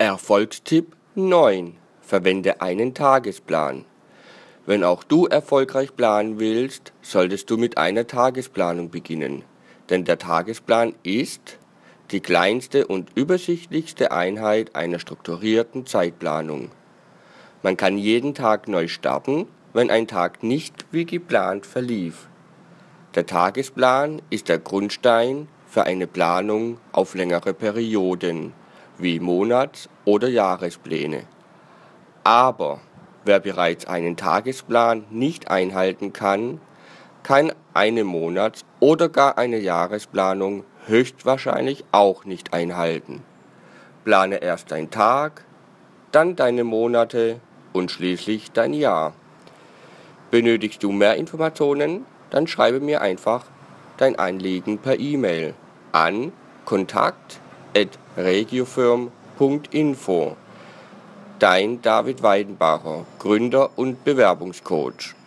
Erfolgstipp 9. Verwende einen Tagesplan. Wenn auch du erfolgreich planen willst, solltest du mit einer Tagesplanung beginnen. Denn der Tagesplan ist die kleinste und übersichtlichste Einheit einer strukturierten Zeitplanung. Man kann jeden Tag neu starten, wenn ein Tag nicht wie geplant verlief. Der Tagesplan ist der Grundstein für eine Planung auf längere Perioden wie Monats- oder Jahrespläne. Aber wer bereits einen Tagesplan nicht einhalten kann, kann eine Monats- oder gar eine Jahresplanung höchstwahrscheinlich auch nicht einhalten. Plane erst deinen Tag, dann deine Monate und schließlich dein Jahr. Benötigst du mehr Informationen, dann schreibe mir einfach dein Anliegen per E-Mail an kontakt@ regiofirm.info. Dein David Weidenbacher, Gründer und Bewerbungscoach